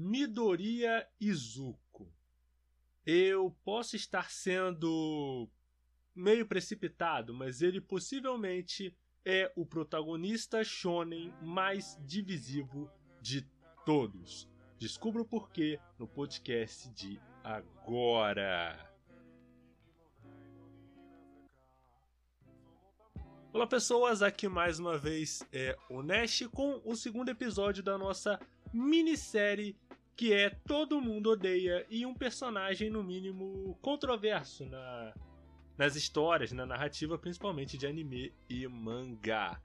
Midoriya Izuku. Eu posso estar sendo meio precipitado, mas ele possivelmente é o protagonista shonen mais divisivo de todos. Descubra o porquê no podcast de agora. Olá pessoas, aqui mais uma vez é o Nash com o segundo episódio da nossa minissérie que é Todo Mundo Odeia e um personagem no mínimo controverso na, nas histórias, na narrativa, principalmente de anime e mangá.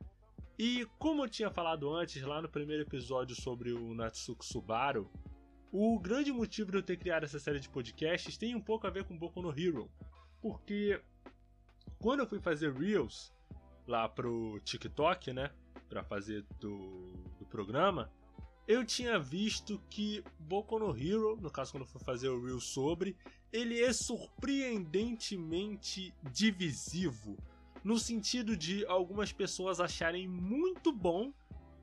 E como eu tinha falado antes, lá no primeiro episódio sobre o Natsuko Subaru, o grande motivo de eu ter criado essa série de podcasts tem um pouco a ver com Boku no Hero. Porque quando eu fui fazer Reels, lá pro TikTok, né? Pra fazer do, do programa, eu tinha visto que Boku no Hero, no caso quando eu fui fazer o Reel sobre, ele é surpreendentemente divisivo. No sentido de algumas pessoas acharem muito bom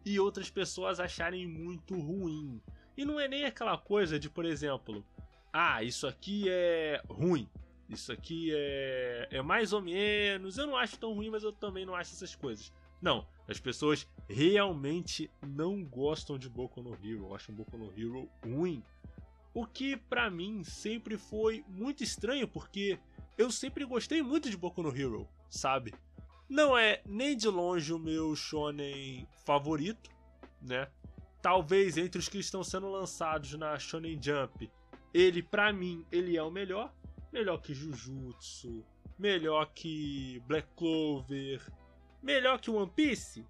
e outras pessoas acharem muito ruim. E não é nem aquela coisa de, por exemplo, ah, isso aqui é ruim, isso aqui é, é mais ou menos. Eu não acho tão ruim, mas eu também não acho essas coisas. Não, as pessoas realmente não gostam de Boku no Hero, acham Boku no Hero ruim. O que para mim sempre foi muito estranho, porque eu sempre gostei muito de Boku no Hero, sabe? Não é nem de longe o meu shonen favorito, né? Talvez entre os que estão sendo lançados na Shonen Jump, ele para mim ele é o melhor, melhor que Jujutsu, melhor que Black Clover, melhor que One Piece?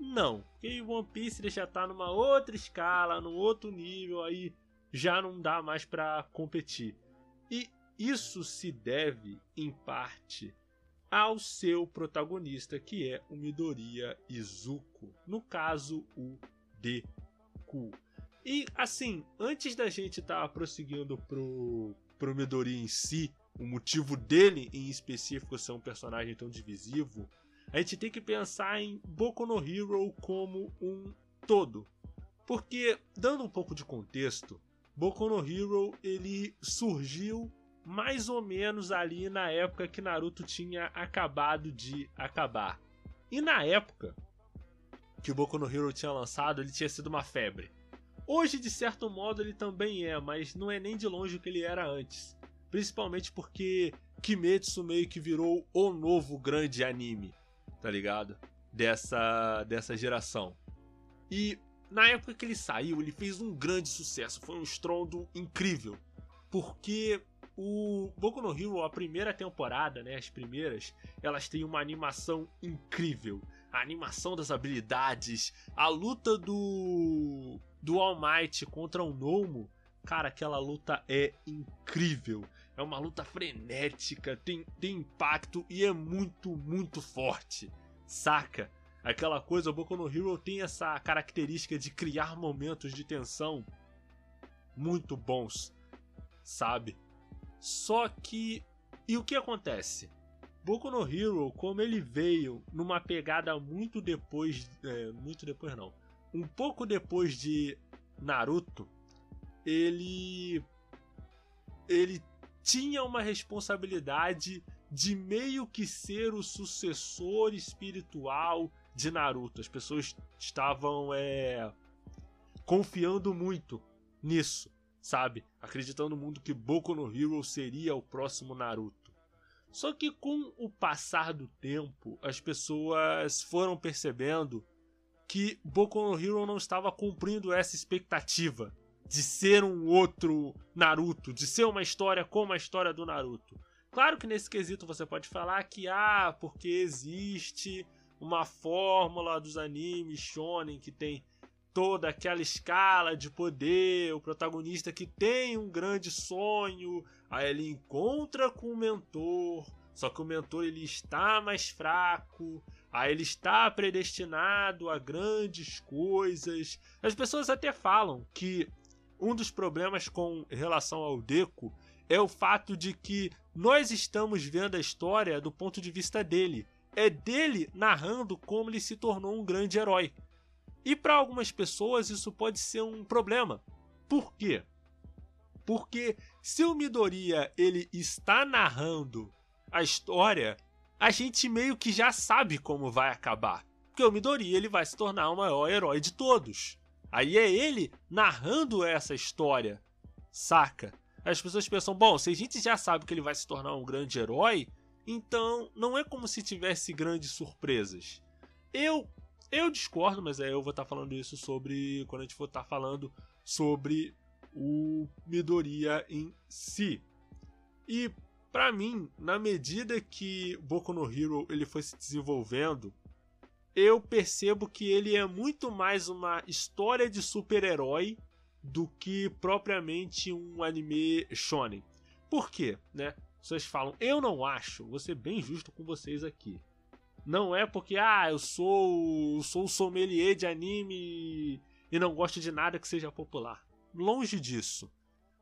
Não, porque One Piece já tá numa outra escala, num outro nível, aí já não dá mais para competir. E isso se deve, em parte, ao seu protagonista, que é o Midoriya Izuku, no caso, o Deku. E assim, antes da gente estar tá prosseguindo pro, pro Midori em si, o motivo dele em específico ser um personagem tão divisivo, a gente tem que pensar em Boku no Hero como um todo. Porque, dando um pouco de contexto, Boku no Hero ele surgiu mais ou menos ali na época que Naruto tinha acabado de acabar. E na época que o Boku no Hero tinha lançado, ele tinha sido uma febre. Hoje, de certo modo, ele também é, mas não é nem de longe o que ele era antes. Principalmente porque Kimetsu meio que virou o novo grande anime, tá ligado? Dessa, dessa geração. E na época que ele saiu, ele fez um grande sucesso, foi um estrondo incrível. Porque o Boku no Hero, a primeira temporada, né, as primeiras, elas têm uma animação incrível. A animação das habilidades, a luta do do All Might contra o Nomo, cara, aquela luta é incrível. É uma luta frenética, tem, tem impacto e é muito, muito forte. Saca? Aquela coisa, o Boku no Hero tem essa característica de criar momentos de tensão muito bons, sabe? Só que. E o que acontece? Boku no Hero, como ele veio numa pegada muito depois. É, muito depois não um pouco depois de Naruto, ele ele tinha uma responsabilidade de meio que ser o sucessor espiritual de Naruto. As pessoas estavam é, confiando muito nisso, sabe? Acreditando muito que Boku no Hero seria o próximo Naruto. Só que com o passar do tempo, as pessoas foram percebendo que Boku no Hero não estava cumprindo essa expectativa de ser um outro Naruto, de ser uma história como a história do Naruto. Claro que nesse quesito você pode falar que ah, porque existe uma fórmula dos animes shonen que tem toda aquela escala de poder, o protagonista que tem um grande sonho, aí ele encontra com o mentor, só que o mentor ele está mais fraco, Aí ele está predestinado a grandes coisas. As pessoas até falam que um dos problemas com relação ao Deco é o fato de que nós estamos vendo a história do ponto de vista dele. É dele narrando como ele se tornou um grande herói. E para algumas pessoas isso pode ser um problema, Por quê? Porque se o Midoriya ele está narrando a história, a gente meio que já sabe como vai acabar. Porque o Midoriya ele vai se tornar o maior herói de todos. Aí é ele narrando essa história, saca? As pessoas pensam, bom, se a gente já sabe que ele vai se tornar um grande herói, então não é como se tivesse grandes surpresas. Eu eu discordo, mas é, eu vou estar tá falando isso sobre quando a gente for estar tá falando sobre o Midoriya em si. E para mim, na medida que Boku no Hero ele foi se desenvolvendo, eu percebo que ele é muito mais uma história de super-herói do que propriamente um anime shonen. Por quê, né? Vocês falam, eu não acho, vou ser bem justo com vocês aqui. Não é porque, ah, eu sou, sou sommelier de anime e não gosto de nada que seja popular. Longe disso.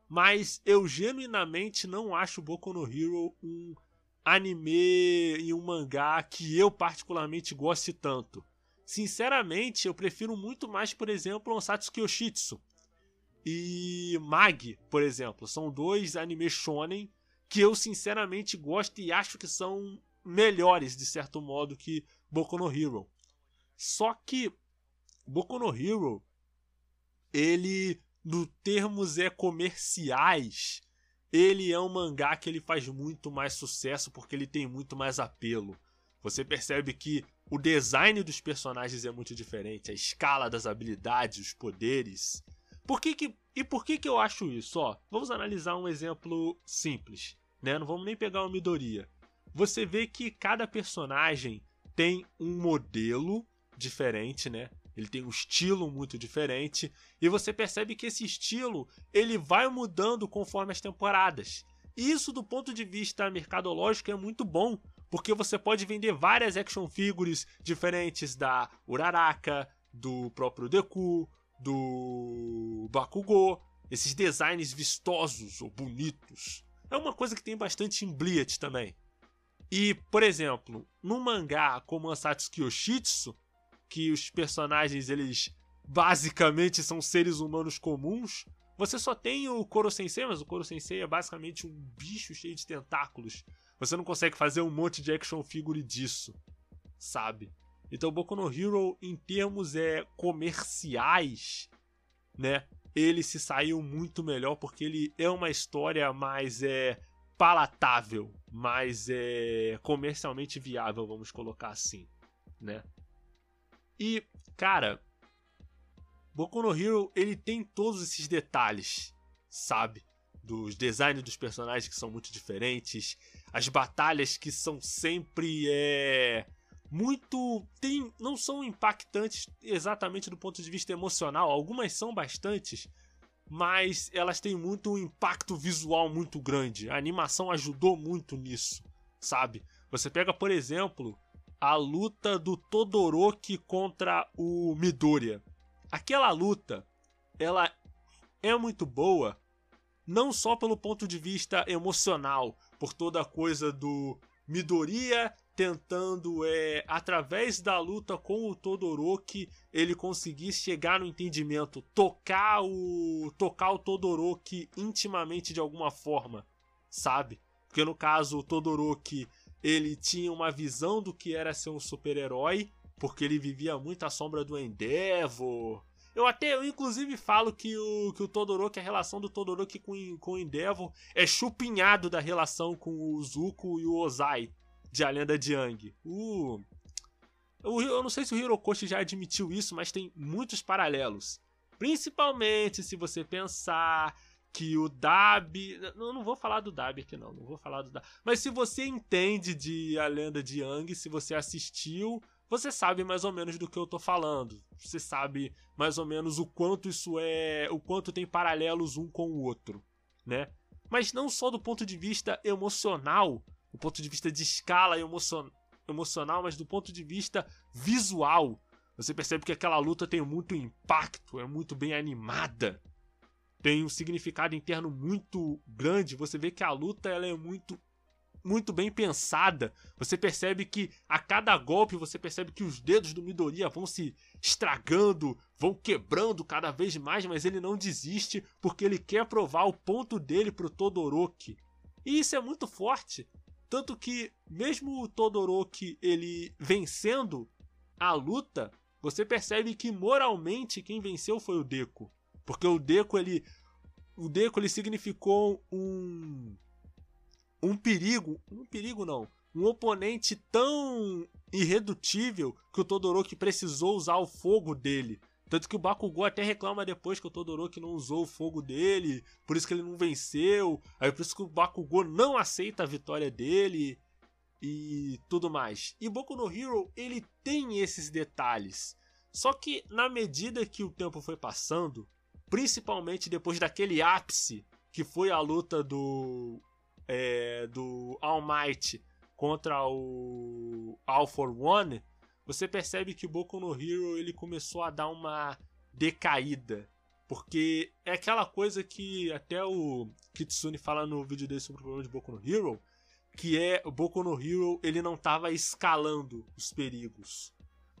Mas eu genuinamente não acho Boku no Hero um anime e um mangá que eu particularmente goste tanto. Sinceramente, eu prefiro muito mais, por exemplo, um Satsuki Yoshitsu e Mag, por exemplo. São dois animes shonen que eu sinceramente gosto e acho que são melhores, de certo modo, que Boku no Hero. Só que Boku no Hero, ele, no termos é comerciais, ele é um mangá que ele faz muito mais sucesso porque ele tem muito mais apelo. Você percebe que o design dos personagens é muito diferente, a escala das habilidades, os poderes. Por que que, e por que que eu acho isso? Ó, vamos analisar um exemplo simples, né? Não vamos nem pegar uma Midoriya. Você vê que cada personagem tem um modelo diferente, né? Ele tem um estilo muito diferente e você percebe que esse estilo ele vai mudando conforme as temporadas. Isso do ponto de vista mercadológico é muito bom, porque você pode vender várias action figures diferentes da Uraraka, do próprio Deku, do Bakugou, esses designs vistosos ou bonitos. É uma coisa que tem bastante em Bliat também. E, por exemplo, no mangá como Ansatsuki Yoshitsu, que os personagens eles basicamente são seres humanos comuns, você só tem o Koro Sensei, mas o Koro Sensei é basicamente um bicho cheio de tentáculos. Você não consegue fazer um monte de action figure disso, sabe? Então, Boku no Hero, em termos é, comerciais, né? Ele se saiu muito melhor porque ele é uma história mais é, palatável, mais é, comercialmente viável, vamos colocar assim, né? E, cara, Boku no Hero, ele tem todos esses detalhes, sabe? Dos designs dos personagens que são muito diferentes, as batalhas que são sempre é, muito tem não são impactantes exatamente do ponto de vista emocional, algumas são bastantes, mas elas têm muito um impacto visual muito grande. A animação ajudou muito nisso, sabe? Você pega, por exemplo, a luta do Todoroki contra o Midoriya. Aquela luta, ela é muito boa, não só pelo ponto de vista emocional, por toda a coisa do Midoriya tentando, é, através da luta com o Todoroki, ele conseguir chegar no entendimento, tocar o tocar o Todoroki intimamente de alguma forma, sabe? Porque no caso o Todoroki, ele tinha uma visão do que era ser um super-herói, porque ele vivia muito à sombra do Endeavor. Eu até, eu inclusive falo que o, que o Todoroki, a relação do Todoroki com, com o Endeavor é chupinhado da relação com o Zuko e o Ozai, de A Lenda de Yang. O, o, eu não sei se o Hirokoshi já admitiu isso, mas tem muitos paralelos. Principalmente se você pensar que o Dab. Eu não vou falar do Dab aqui, não. Não vou falar do Dab. Mas se você entende de A Lenda de Yang, se você assistiu, você sabe mais ou menos do que eu tô falando. Você sabe mais ou menos o quanto isso é. O quanto tem paralelos um com o outro, né? Mas não só do ponto de vista emocional, do ponto de vista de escala emocion emocional, mas do ponto de vista visual. Você percebe que aquela luta tem muito impacto, é muito bem animada, tem um significado interno muito grande. Você vê que a luta ela é muito muito bem pensada. Você percebe que a cada golpe você percebe que os dedos do Midoriya vão se estragando, vão quebrando cada vez mais, mas ele não desiste porque ele quer provar o ponto dele pro Todoroki. E isso é muito forte, tanto que mesmo o Todoroki ele vencendo a luta, você percebe que moralmente quem venceu foi o Deku, porque o Deku ele o Deku ele significou um um perigo, um perigo não, um oponente tão irredutível que o Todoroki precisou usar o fogo dele. Tanto que o Bakugou até reclama depois que o Todoroki não usou o fogo dele, por isso que ele não venceu, aí por isso que o Bakugou não aceita a vitória dele e tudo mais. E Boku no Hero, ele tem esses detalhes. Só que na medida que o tempo foi passando, principalmente depois daquele ápice que foi a luta do é, do All Might contra o All for One, você percebe que Boku no Hero ele começou a dar uma decaída. Porque é aquela coisa que até o Kitsune fala no vídeo dele sobre o problema de Boku no Hero, que é o Boku no Hero ele não estava escalando os perigos.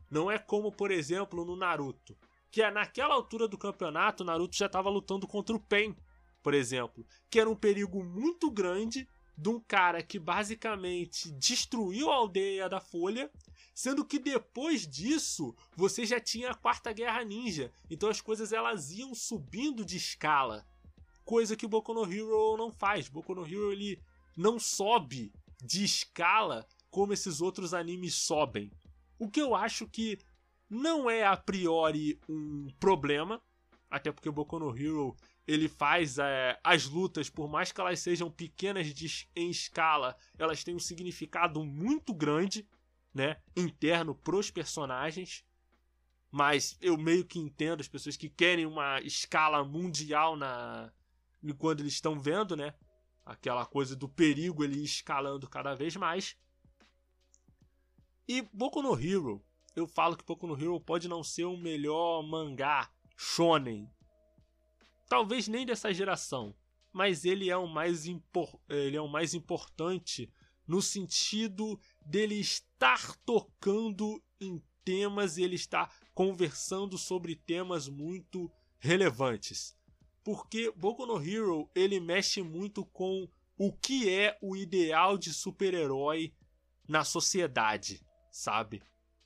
Não é como, por exemplo, no Naruto, que é naquela altura do campeonato, Naruto já estava lutando contra o Pen por exemplo, que era um perigo muito grande de um cara que basicamente destruiu a aldeia da Folha, sendo que depois disso você já tinha a Quarta Guerra Ninja, então as coisas elas iam subindo de escala, coisa que o Boku no Hero não faz. Boku no Hero ele não sobe de escala como esses outros animes sobem. O que eu acho que não é a priori um problema, até porque o Boku no Hero ele faz é, as lutas, por mais que elas sejam pequenas de, em escala, elas têm um significado muito grande, né, interno pros personagens. Mas eu meio que entendo as pessoas que querem uma escala mundial na quando eles estão vendo, né? Aquela coisa do perigo ele escalando cada vez mais. E Boku no Hero, eu falo que Boku no Hero pode não ser o melhor mangá shonen talvez nem dessa geração, mas ele é o mais, ele é o mais importante no sentido dele estar tocando em temas e ele está conversando sobre temas muito relevantes. Porque Boku no Hero ele mexe muito com o que é o ideal de super-herói na sociedade, sabe?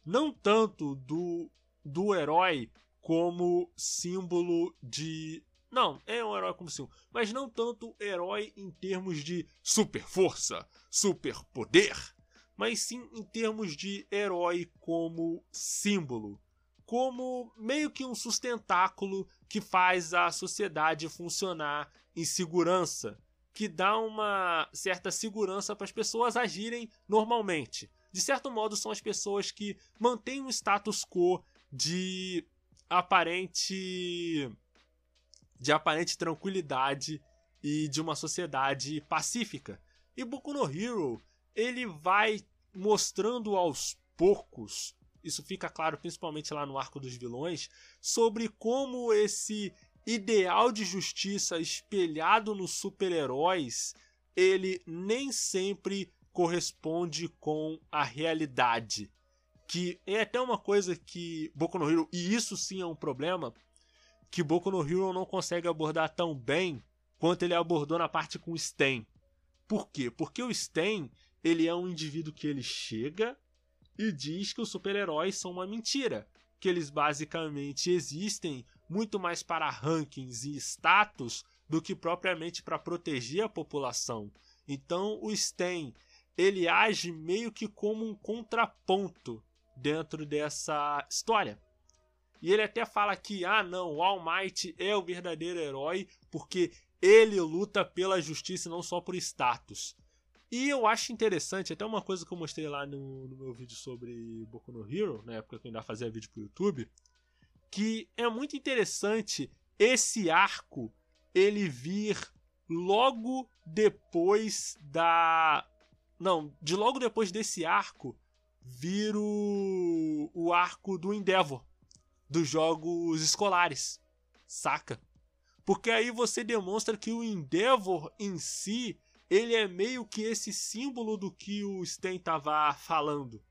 Não tanto do, do herói como símbolo de não, é um herói como sim, mas não tanto herói em termos de super força, super poder, mas sim em termos de herói como símbolo, como meio que um sustentáculo que faz a sociedade funcionar em segurança, que dá uma certa segurança para as pessoas agirem normalmente. De certo modo, são as pessoas que mantêm um status quo de aparente de aparente tranquilidade e de uma sociedade pacífica. E Boku no Hero, ele vai mostrando aos poucos, isso fica claro principalmente lá no arco dos vilões, sobre como esse ideal de justiça espelhado nos super-heróis, ele nem sempre corresponde com a realidade. Que é até uma coisa que Boku no Hero, e isso sim é um problema, que Boku no Hero não consegue abordar tão bem quanto ele abordou na parte com o Sten. Por quê? Porque o Sten, ele é um indivíduo que ele chega e diz que os super-heróis são uma mentira, que eles basicamente existem muito mais para rankings e status do que propriamente para proteger a população. Então o Sten, ele age meio que como um contraponto dentro dessa história. E ele até fala que, ah, não, o All Might é o verdadeiro herói porque ele luta pela justiça e não só por status. E eu acho interessante, até uma coisa que eu mostrei lá no, no meu vídeo sobre Boku no Hero, na época que eu ainda fazia vídeo pro YouTube, que é muito interessante esse arco ele vir logo depois da. Não, de logo depois desse arco vir o, o arco do Endeavor dos jogos escolares, saca? Porque aí você demonstra que o Endeavor em si ele é meio que esse símbolo do que o Sten tava falando.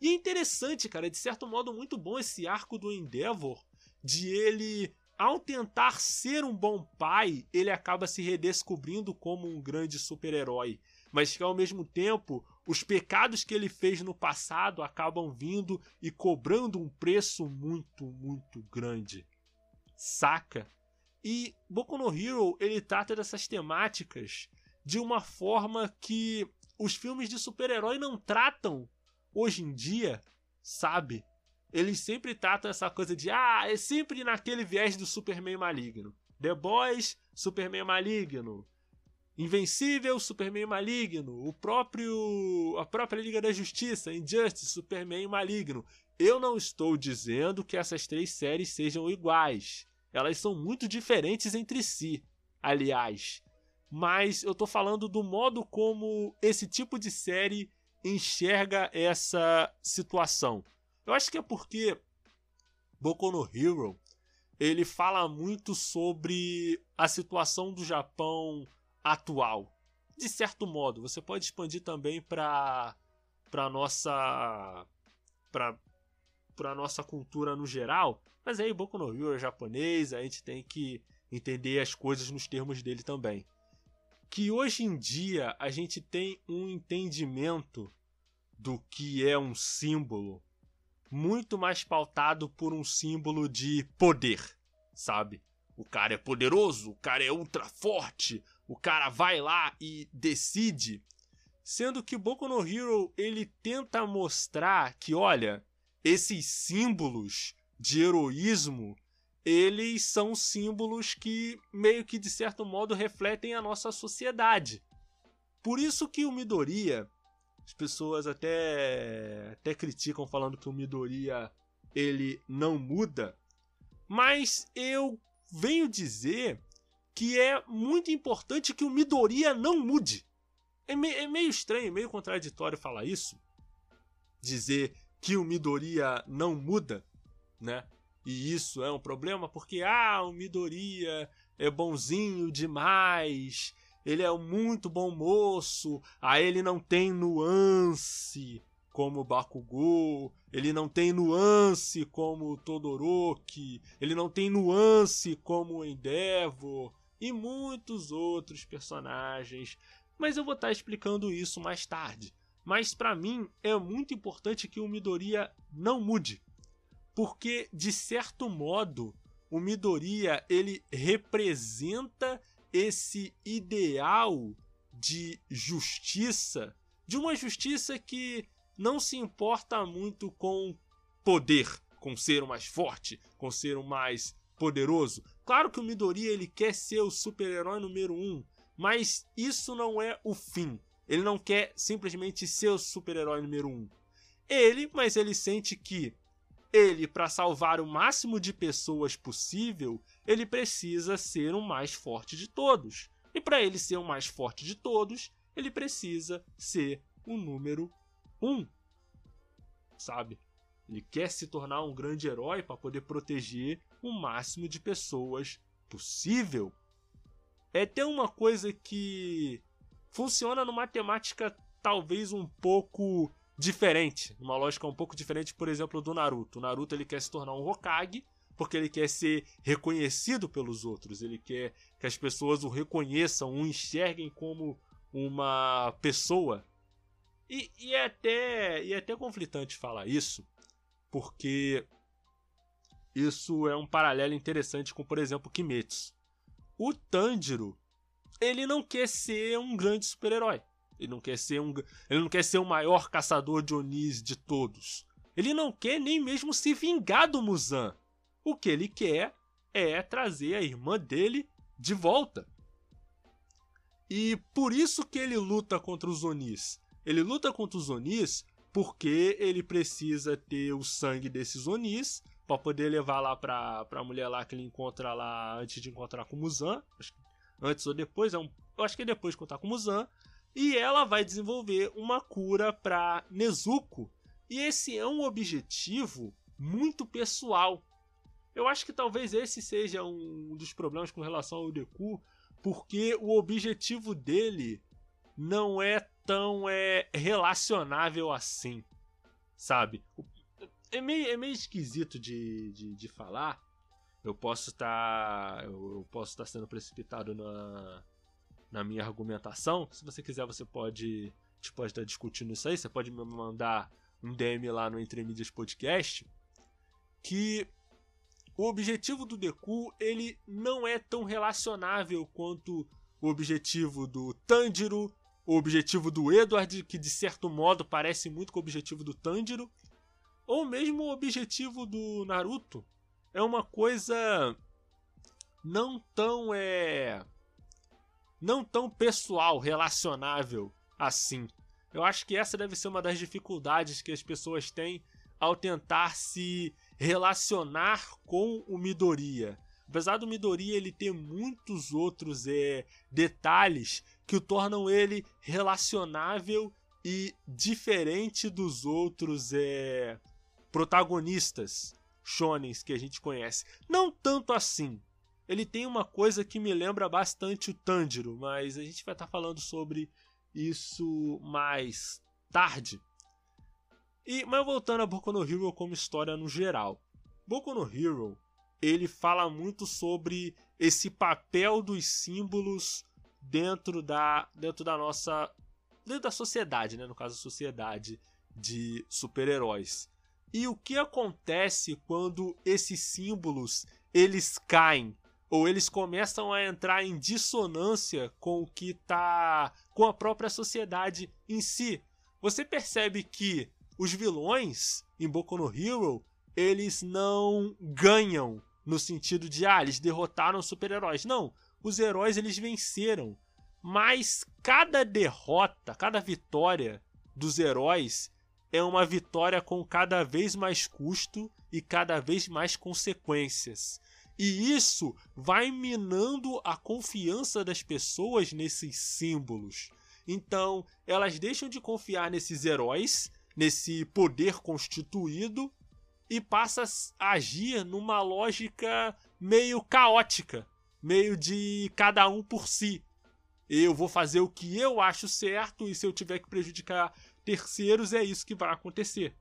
E é interessante, cara, de certo modo muito bom esse arco do Endeavor, de ele, ao tentar ser um bom pai, ele acaba se redescobrindo como um grande super-herói. Mas que ao mesmo tempo, os pecados que ele fez no passado acabam vindo e cobrando um preço muito, muito grande. Saca? E Boku no Hero, ele trata dessas temáticas de uma forma que os filmes de super-herói não tratam hoje em dia, sabe? Eles sempre tratam essa coisa de ah, é sempre naquele viés do Superman maligno. The Boys, Superman maligno. Invencível, Superman maligno. O próprio a própria Liga da Justiça, Injustice, Superman maligno. Eu não estou dizendo que essas três séries sejam iguais. Elas são muito diferentes entre si. Aliás, mas eu tô falando do modo como esse tipo de série enxerga essa situação. Eu acho que é porque Boku no Hero ele fala muito sobre a situação do Japão atual. De certo modo, você pode expandir também para para nossa para para nossa cultura no geral, mas aí Boku no Hero é japonês, a gente tem que entender as coisas nos termos dele também que hoje em dia a gente tem um entendimento do que é um símbolo muito mais pautado por um símbolo de poder, sabe? O cara é poderoso, o cara é ultra forte, o cara vai lá e decide. Sendo que Boku no Hero ele tenta mostrar que, olha, esses símbolos de heroísmo eles são símbolos que meio que de certo modo refletem a nossa sociedade. Por isso que o Midoriya, as pessoas até até criticam falando que o Midoriya ele não muda, mas eu venho dizer que é muito importante que o Midoriya não mude. É, me, é meio estranho, meio contraditório falar isso, dizer que o Midoriya não muda, né? E isso é um problema porque, ah, o Midoriya é bonzinho demais, ele é muito bom moço, aí ele não tem nuance como o Bakugou, ele não tem nuance como o Todoroki, ele não tem nuance como o Endeavor e muitos outros personagens. Mas eu vou estar explicando isso mais tarde. Mas para mim é muito importante que o Midoriya não mude porque de certo modo o Midoriya ele representa esse ideal de justiça, de uma justiça que não se importa muito com poder, com ser o mais forte, com ser o mais poderoso. Claro que o Midoriya ele quer ser o super-herói número um, mas isso não é o fim. Ele não quer simplesmente ser o super-herói número um. Ele, mas ele sente que ele, para salvar o máximo de pessoas possível, ele precisa ser o mais forte de todos. E para ele ser o mais forte de todos, ele precisa ser o número um. Sabe? Ele quer se tornar um grande herói para poder proteger o máximo de pessoas possível. É até uma coisa que funciona numa temática talvez um pouco diferente, uma lógica um pouco diferente, por exemplo, do Naruto. O Naruto ele quer se tornar um Hokage porque ele quer ser reconhecido pelos outros, ele quer que as pessoas o reconheçam, o enxerguem como uma pessoa. E, e, é, até, e é até conflitante falar isso, porque isso é um paralelo interessante com, por exemplo, Kimetsu. O Tanjiro, ele não quer ser um grande super-herói. Ele não quer ser um, ele não quer ser o maior caçador de Onis de todos. Ele não quer nem mesmo se vingar do Muzan. O que ele quer é trazer a irmã dele de volta. E por isso que ele luta contra os Onis. Ele luta contra os Onis porque ele precisa ter o sangue desses Onis para poder levar lá pra, pra mulher lá que ele encontra lá antes de encontrar com o Muzan. Antes ou depois, é um, eu acho que é depois de encontrar com o Muzan. E ela vai desenvolver uma cura para Nezuko. E esse é um objetivo muito pessoal. Eu acho que talvez esse seja um dos problemas com relação ao Deku, porque o objetivo dele não é tão é, relacionável assim, sabe? É meio, é meio esquisito de, de, de falar. Eu posso estar. Tá, eu posso estar tá sendo precipitado na, na minha argumentação. Se você quiser, você pode. A gente pode estar discutindo isso aí. Você pode me mandar um DM lá no Entre Mídias Podcast. Que o objetivo do Deku ele não é tão relacionável quanto o objetivo do Tanjiro, o objetivo do Edward, que de certo modo parece muito com o objetivo do Tanjiro, ou mesmo o objetivo do Naruto. É uma coisa não tão é não tão pessoal, relacionável assim. Eu acho que essa deve ser uma das dificuldades que as pessoas têm ao tentar se relacionar com o Midoriya. Apesar do Midoriya ele ter muitos outros é, detalhes que o tornam ele relacionável e diferente dos outros é, protagonistas shonens que a gente conhece. Não tanto assim. Ele tem uma coisa que me lembra bastante o Tanjiro, mas a gente vai estar tá falando sobre isso mais tarde. E, mas voltando a Boku no Hero como história no geral. Boku no Hero, ele fala muito sobre esse papel dos símbolos dentro da dentro da nossa dentro da sociedade, né, no caso sociedade de super-heróis. E o que acontece quando esses símbolos eles caem ou eles começam a entrar em dissonância com o que tá com a própria sociedade em si? Você percebe que os vilões em Boku no Hero, eles não ganham no sentido de ah, eles derrotaram super-heróis. Não, os heróis eles venceram. Mas cada derrota, cada vitória dos heróis é uma vitória com cada vez mais custo e cada vez mais consequências. E isso vai minando a confiança das pessoas nesses símbolos. Então, elas deixam de confiar nesses heróis nesse poder constituído e passa a agir numa lógica meio caótica, meio de cada um por si. Eu vou fazer o que eu acho certo e se eu tiver que prejudicar terceiros é isso que vai acontecer.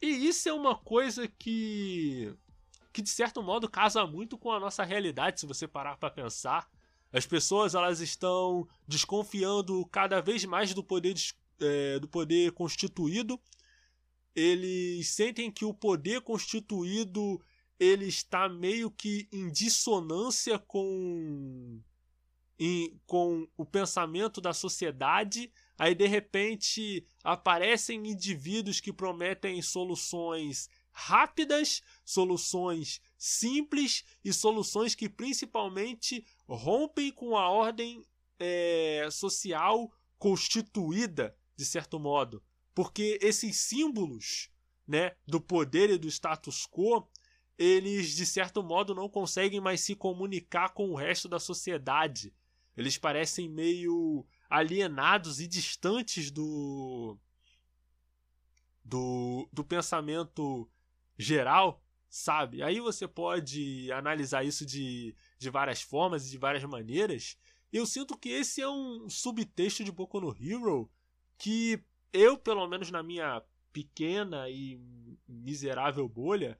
E isso é uma coisa que que de certo modo casa muito com a nossa realidade, se você parar para pensar. As pessoas elas estão desconfiando cada vez mais do poder é, do poder constituído, eles sentem que o poder constituído ele está meio que em dissonância com em, com o pensamento da sociedade. Aí de repente aparecem indivíduos que prometem soluções rápidas, soluções simples e soluções que principalmente rompem com a ordem é, social constituída de certo modo, porque esses símbolos, né, do poder e do status quo, eles de certo modo não conseguem mais se comunicar com o resto da sociedade. Eles parecem meio alienados e distantes do do, do pensamento geral, sabe? Aí você pode analisar isso de, de várias formas e de várias maneiras. Eu sinto que esse é um subtexto de Boku no Hero que eu, pelo menos na minha pequena e miserável bolha,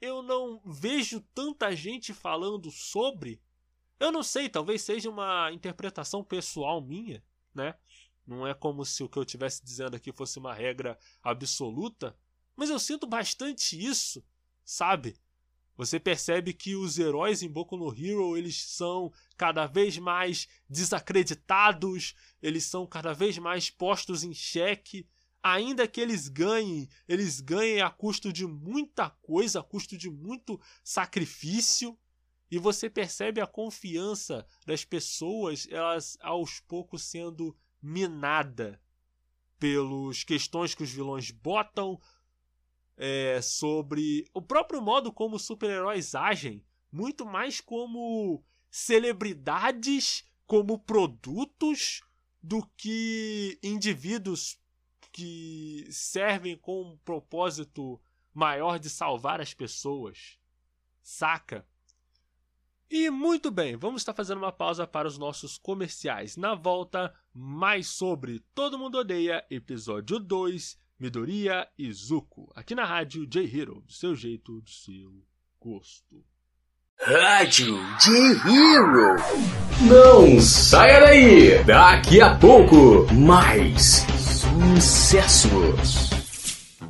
eu não vejo tanta gente falando sobre. Eu não sei, talvez seja uma interpretação pessoal minha, né? Não é como se o que eu estivesse dizendo aqui fosse uma regra absoluta, mas eu sinto bastante isso, sabe? Você percebe que os heróis em Boku no Hero, eles são cada vez mais desacreditados, eles são cada vez mais postos em xeque. Ainda que eles ganhem, eles ganhem a custo de muita coisa, a custo de muito sacrifício. E você percebe a confiança das pessoas, elas aos poucos sendo minada pelas questões que os vilões botam, é, sobre o próprio modo como super-heróis agem, muito mais como celebridades, como produtos, do que indivíduos que servem com um propósito maior de salvar as pessoas. Saca? E muito bem, vamos estar fazendo uma pausa para os nossos comerciais. Na volta, mais sobre Todo Mundo Odeia, episódio 2, Midoriya e Zuko, aqui na rádio J-Hero, do seu jeito, do seu gosto. Rádio J-Hero. Não saia daí! Daqui a pouco, mais sucessos.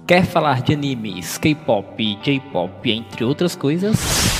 Quer falar de animes, K-pop, J-pop, entre outras coisas?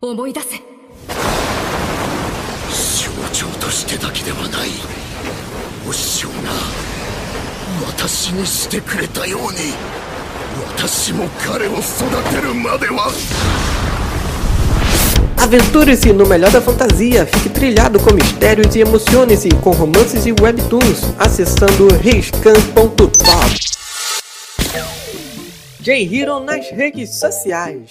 思い出せ象徴としてだけではないお師匠が私にしてくれたように私も彼を育てるまでは Aventure-se no melhor da fantasia, fique trilhado com mistérios e emocione-se com romances e webtoons acessando reiscan.top. J-Hero nas redes sociais.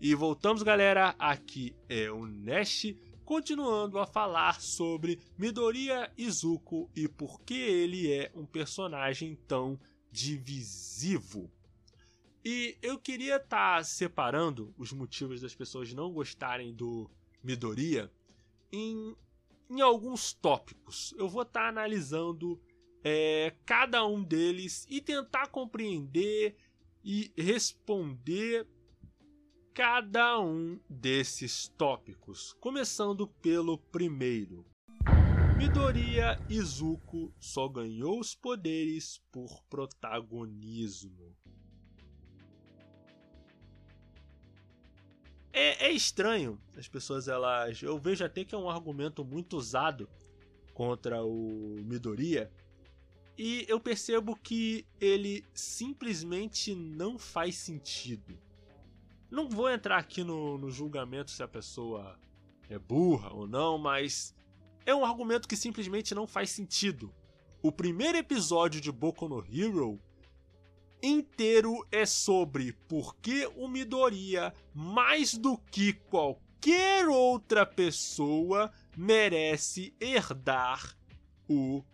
E voltamos, galera. Aqui é o Nash, continuando a falar sobre Midoriya Izuku e por que ele é um personagem tão divisivo. E eu queria estar tá separando os motivos das pessoas não gostarem do Midoriya em, em alguns tópicos. Eu vou estar tá analisando é, cada um deles e tentar compreender e responder cada um desses tópicos, começando pelo primeiro. Midoriya Izuku só ganhou os poderes por protagonismo. É, é, estranho as pessoas elas, eu vejo até que é um argumento muito usado contra o Midoriya e eu percebo que ele simplesmente não faz sentido. Não vou entrar aqui no, no julgamento se a pessoa é burra ou não, mas é um argumento que simplesmente não faz sentido. O primeiro episódio de Boku no Hero inteiro é sobre por que o Midoriya, mais do que qualquer outra pessoa, merece herdar o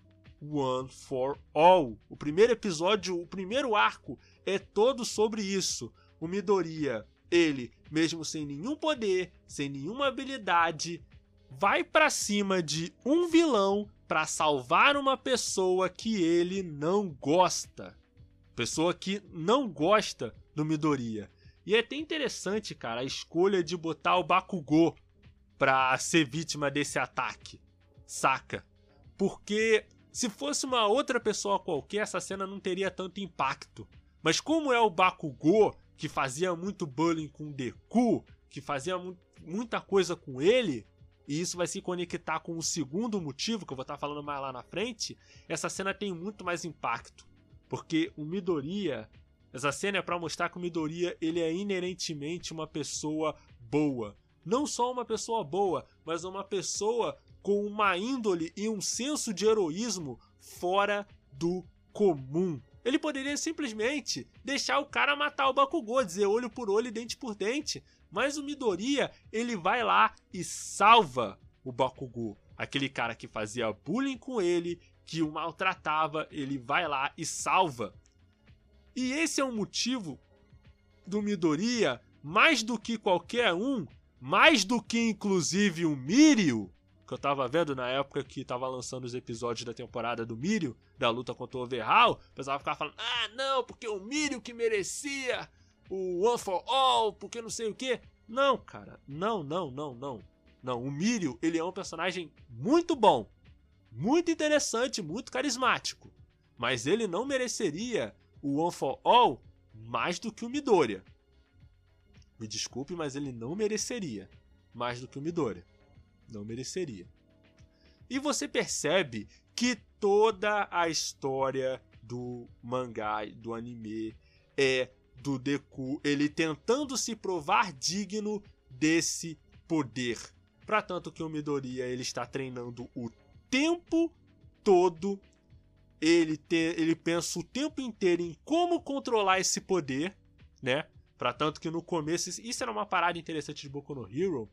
One for All. O primeiro episódio, o primeiro arco é todo sobre isso. O Midoriya ele, mesmo sem nenhum poder, sem nenhuma habilidade, vai para cima de um vilão para salvar uma pessoa que ele não gosta. Pessoa que não gosta do Midoriya. E é até interessante, cara, a escolha de botar o Bakugou pra ser vítima desse ataque. Saca? Porque se fosse uma outra pessoa qualquer, essa cena não teria tanto impacto. Mas como é o Bakugou, que fazia muito bullying com Deku, que fazia mu muita coisa com ele, e isso vai se conectar com o segundo motivo que eu vou estar falando mais lá na frente, essa cena tem muito mais impacto. Porque o Midoriya, essa cena é para mostrar que o Midoriya ele é inerentemente uma pessoa boa. Não só uma pessoa boa, mas uma pessoa com uma índole e um senso de heroísmo fora do comum. Ele poderia simplesmente deixar o cara matar o Bakugou, dizer olho por olho e dente por dente. Mas o Midoriya, ele vai lá e salva o Bakugou. Aquele cara que fazia bullying com ele, que o maltratava, ele vai lá e salva. E esse é um motivo do Midoriya, mais do que qualquer um, mais do que inclusive o Mirio, que eu tava vendo na época que tava lançando os episódios da temporada do Mirio, da luta contra o Overhaul, o pessoal ficava falando: ah, não, porque o Mirio que merecia o One for All, porque não sei o que. Não, cara. Não, não, não, não. Não, o Mirio, ele é um personagem muito bom, muito interessante, muito carismático. Mas ele não mereceria o One for All mais do que o Midoriya. Me desculpe, mas ele não mereceria mais do que o Midoriya. Não mereceria. E você percebe que toda a história do mangá, do anime, é do Deku, ele tentando se provar digno desse poder. Para tanto que o Midoriya ele está treinando o tempo todo, ele te, ele pensa o tempo inteiro em como controlar esse poder, né? Para tanto que no começo isso era uma parada interessante de Boku no Hero,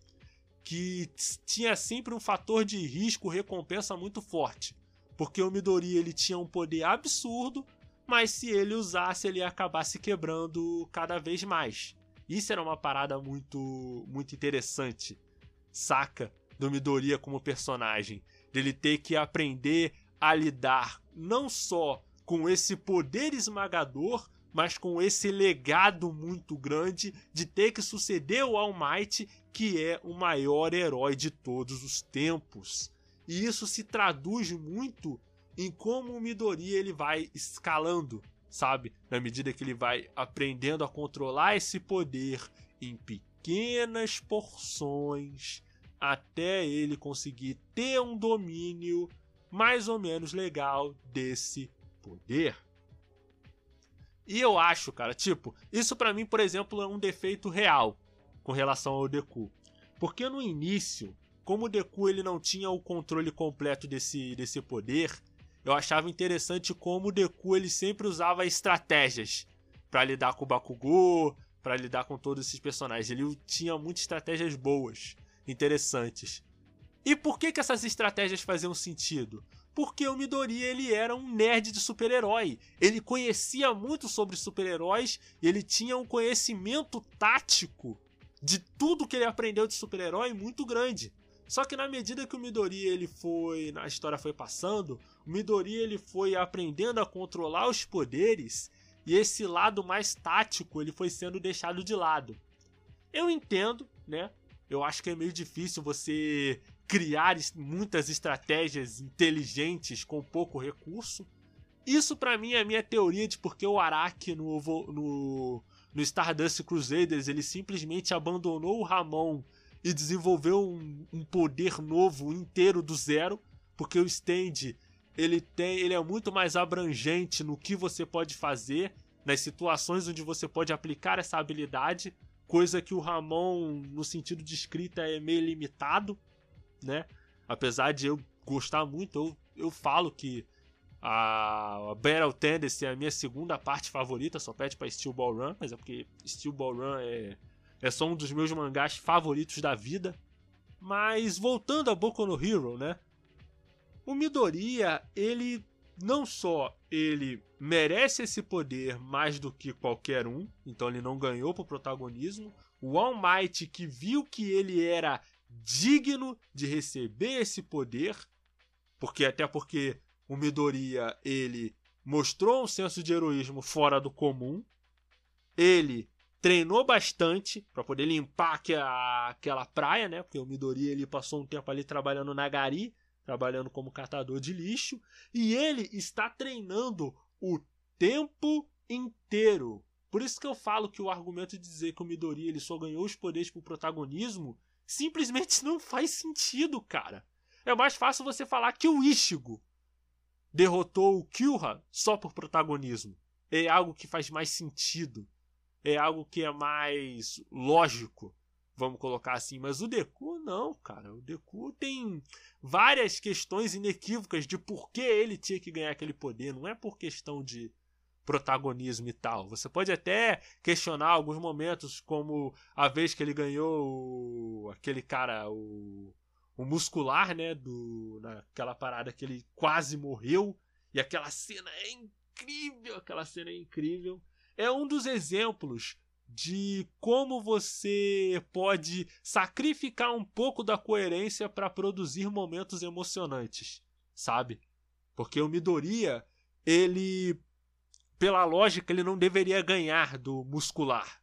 que tinha sempre um fator de risco recompensa muito forte. Porque o Midori ele tinha um poder absurdo, mas se ele usasse ele ia acabar se quebrando cada vez mais. Isso era uma parada muito muito interessante, saca? Do Midoriya como personagem, dele ter que aprender a lidar não só com esse poder esmagador, mas com esse legado muito grande de ter que suceder o All Might, que é o maior herói de todos os tempos. E isso se traduz muito em como o Midori ele vai escalando, sabe? Na medida que ele vai aprendendo a controlar esse poder em pequenas porções até ele conseguir ter um domínio mais ou menos legal desse poder. E eu acho, cara, tipo, isso para mim, por exemplo, é um defeito real com relação ao Deku. Porque no início, como o Deku ele não tinha o controle completo desse, desse poder, eu achava interessante como o Deku ele sempre usava estratégias para lidar com o Bakugou, para lidar com todos esses personagens. Ele tinha muitas estratégias boas, interessantes. E por que, que essas estratégias faziam sentido? Porque o Midori ele era um nerd de super-herói. Ele conhecia muito sobre super-heróis e ele tinha um conhecimento tático de tudo que ele aprendeu de super-herói muito grande. Só que na medida que o Midori ele foi, a história foi passando, o Midori ele foi aprendendo a controlar os poderes e esse lado mais tático ele foi sendo deixado de lado. Eu entendo, né? Eu acho que é meio difícil você criar muitas estratégias inteligentes com pouco recurso. Isso para mim é a minha teoria de porque o Araki no, no, no Stardust Crusaders ele simplesmente abandonou o Ramon e desenvolveu um, um, poder novo inteiro do zero, porque o Stand ele tem, ele é muito mais abrangente no que você pode fazer, nas situações onde você pode aplicar essa habilidade, coisa que o Ramon no sentido de escrita é meio limitado né? Apesar de eu gostar muito, eu, eu falo que a, a Battle Tendency é a minha segunda parte favorita, só pede pra Steel Ball Run, mas é porque Steel Ball Run é, é só um dos meus mangás favoritos da vida. Mas voltando a Boku no Hero, né? O Midoriya, ele não só ele merece esse poder mais do que qualquer um, então ele não ganhou pro protagonismo. O All Might que viu que ele era digno de receber esse poder, porque até porque o Midoriya ele mostrou um senso de heroísmo fora do comum. Ele treinou bastante para poder limpar aquela, aquela praia, né? Porque o Midori ele passou um tempo ali trabalhando na Gari, trabalhando como catador de lixo, e ele está treinando o tempo inteiro. Por isso que eu falo que o argumento de dizer que o Midori ele só ganhou os poderes por protagonismo simplesmente não faz sentido, cara. É mais fácil você falar que o Ishigo derrotou o Kyuha só por protagonismo. É algo que faz mais sentido. É algo que é mais lógico, vamos colocar assim. Mas o Deku não, cara. O Deku tem várias questões inequívocas de por que ele tinha que ganhar aquele poder. Não é por questão de protagonismo e tal. Você pode até questionar alguns momentos, como a vez que ele ganhou o, aquele cara, o, o muscular, né? Do, naquela parada que ele quase morreu. E aquela cena é incrível, aquela cena é incrível. É um dos exemplos de como você pode sacrificar um pouco da coerência para produzir momentos emocionantes, sabe? Porque o Midoriya, ele pela lógica, ele não deveria ganhar do muscular,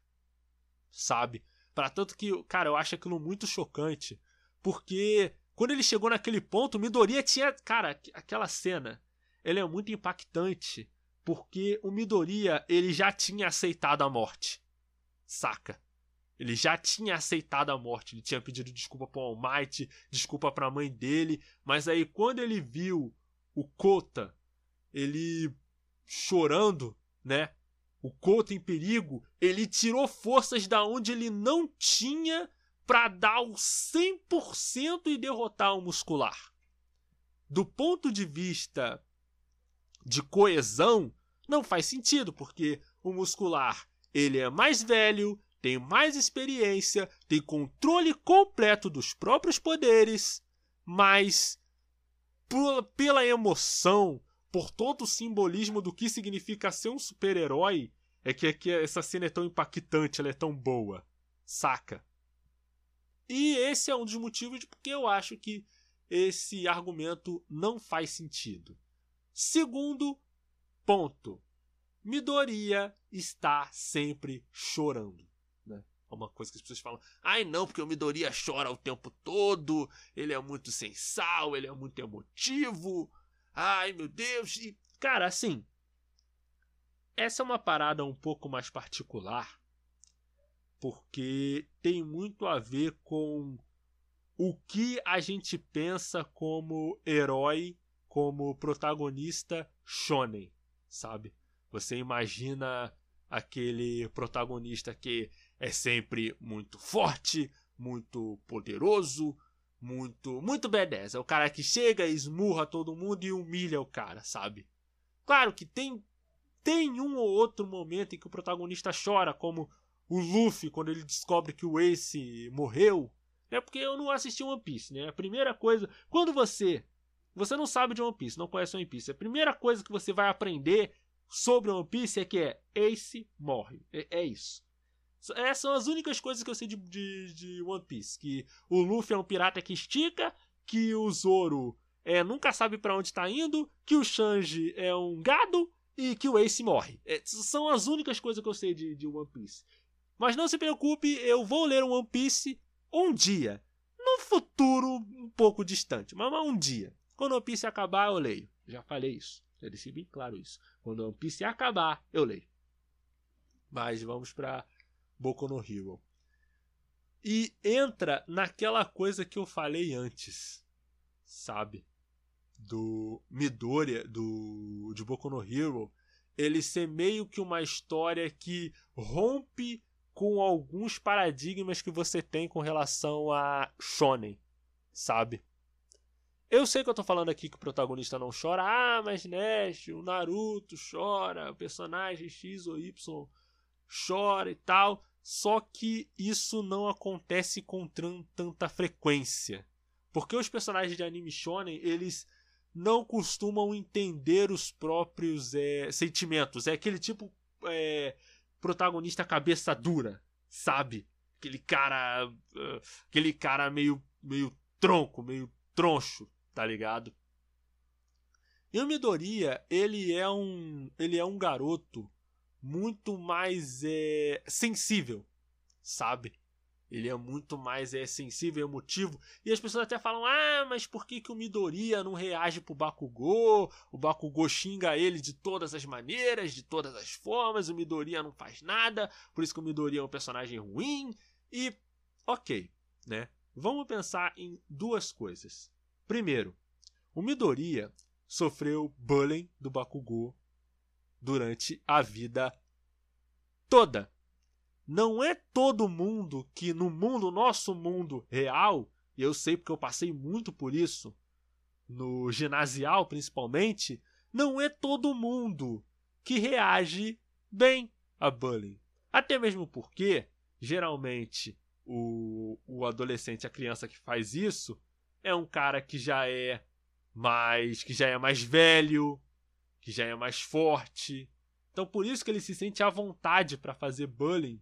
sabe? Para tanto que, cara, eu acho aquilo muito chocante. Porque quando ele chegou naquele ponto, o Midoriya tinha. Cara, aquela cena. Ela é muito impactante. Porque o Midoriya, ele já tinha aceitado a morte. Saca? Ele já tinha aceitado a morte. Ele tinha pedido desculpa pro All Might, desculpa pra mãe dele. Mas aí, quando ele viu o Kota, ele chorando, né? o Couto em perigo, ele tirou forças da onde ele não tinha para dar o 100% e derrotar o muscular. Do ponto de vista de coesão, não faz sentido, porque o muscular, ele é mais velho, tem mais experiência, tem controle completo dos próprios poderes, mas pela emoção, por todo o simbolismo do que significa ser um super-herói, é que, é que essa cena é tão impactante, ela é tão boa. Saca? E esse é um dos motivos de porque eu acho que esse argumento não faz sentido. Segundo ponto. Midoriya está sempre chorando. Né? É uma coisa que as pessoas falam. Ai não, porque o Midoriya chora o tempo todo. Ele é muito sensal, ele é muito emotivo. Ai, meu Deus. E, cara, assim. Essa é uma parada um pouco mais particular. Porque tem muito a ver com o que a gente pensa como herói, como protagonista shonen, sabe? Você imagina aquele protagonista que é sempre muito forte, muito poderoso, muito, muito B10. É o cara que chega, esmurra todo mundo e humilha o cara, sabe? Claro que tem tem um ou outro momento em que o protagonista chora, como o Luffy quando ele descobre que o Ace morreu. É porque eu não assisti One Piece, né? A primeira coisa, quando você você não sabe de One Piece, não conhece One Piece, a primeira coisa que você vai aprender sobre One Piece é que é Ace morre. É, é isso. Essas são as únicas coisas que eu sei de, de, de, One Piece. Que o Luffy é um pirata que estica, que o Zoro é, nunca sabe para onde está indo, que o Shanji é um gado e que o Ace morre. É, são as únicas coisas que eu sei de, de One Piece. Mas não se preocupe, eu vou ler One Piece um dia. No futuro um pouco distante, mas um dia. Quando One Piece acabar, eu leio. Já falei isso. Já deixei bem claro isso. Quando One Piece acabar, eu leio. Mas vamos para Boku no Hero. E entra naquela coisa que eu falei antes, sabe? Do Midoriya, do, de Boku no Hero, ele ser meio que uma história que rompe com alguns paradigmas que você tem com relação a shonen, sabe? Eu sei que eu tô falando aqui que o protagonista não chora, ah, mas Nash, o Naruto chora, o personagem X ou Y chora e tal. Só que isso não acontece com tanta frequência. Porque os personagens de anime shonen, eles não costumam entender os próprios é, sentimentos. É aquele tipo é, protagonista cabeça dura, sabe? Aquele cara. Uh, aquele cara meio, meio tronco, meio troncho, tá ligado? E o Midoriya, ele é um. Ele é um garoto muito mais é, sensível, sabe? Ele é muito mais é, sensível, emotivo. E as pessoas até falam: ah, mas por que, que o Midoriya não reage pro Bakugou? O Bakugou xinga ele de todas as maneiras, de todas as formas. O Midoriya não faz nada, por isso que o Midoriya é um personagem ruim. E, ok, né? Vamos pensar em duas coisas. Primeiro, o Midoriya sofreu bullying do Bakugou durante a vida toda. Não é todo mundo que no mundo, nosso mundo real, e eu sei porque eu passei muito por isso, no ginasial principalmente, não é todo mundo que reage bem a bullying. Até mesmo porque, geralmente, o, o adolescente, a criança que faz isso, é um cara que já é mais. que já é mais velho, que já é mais forte. Então por isso que ele se sente à vontade para fazer bullying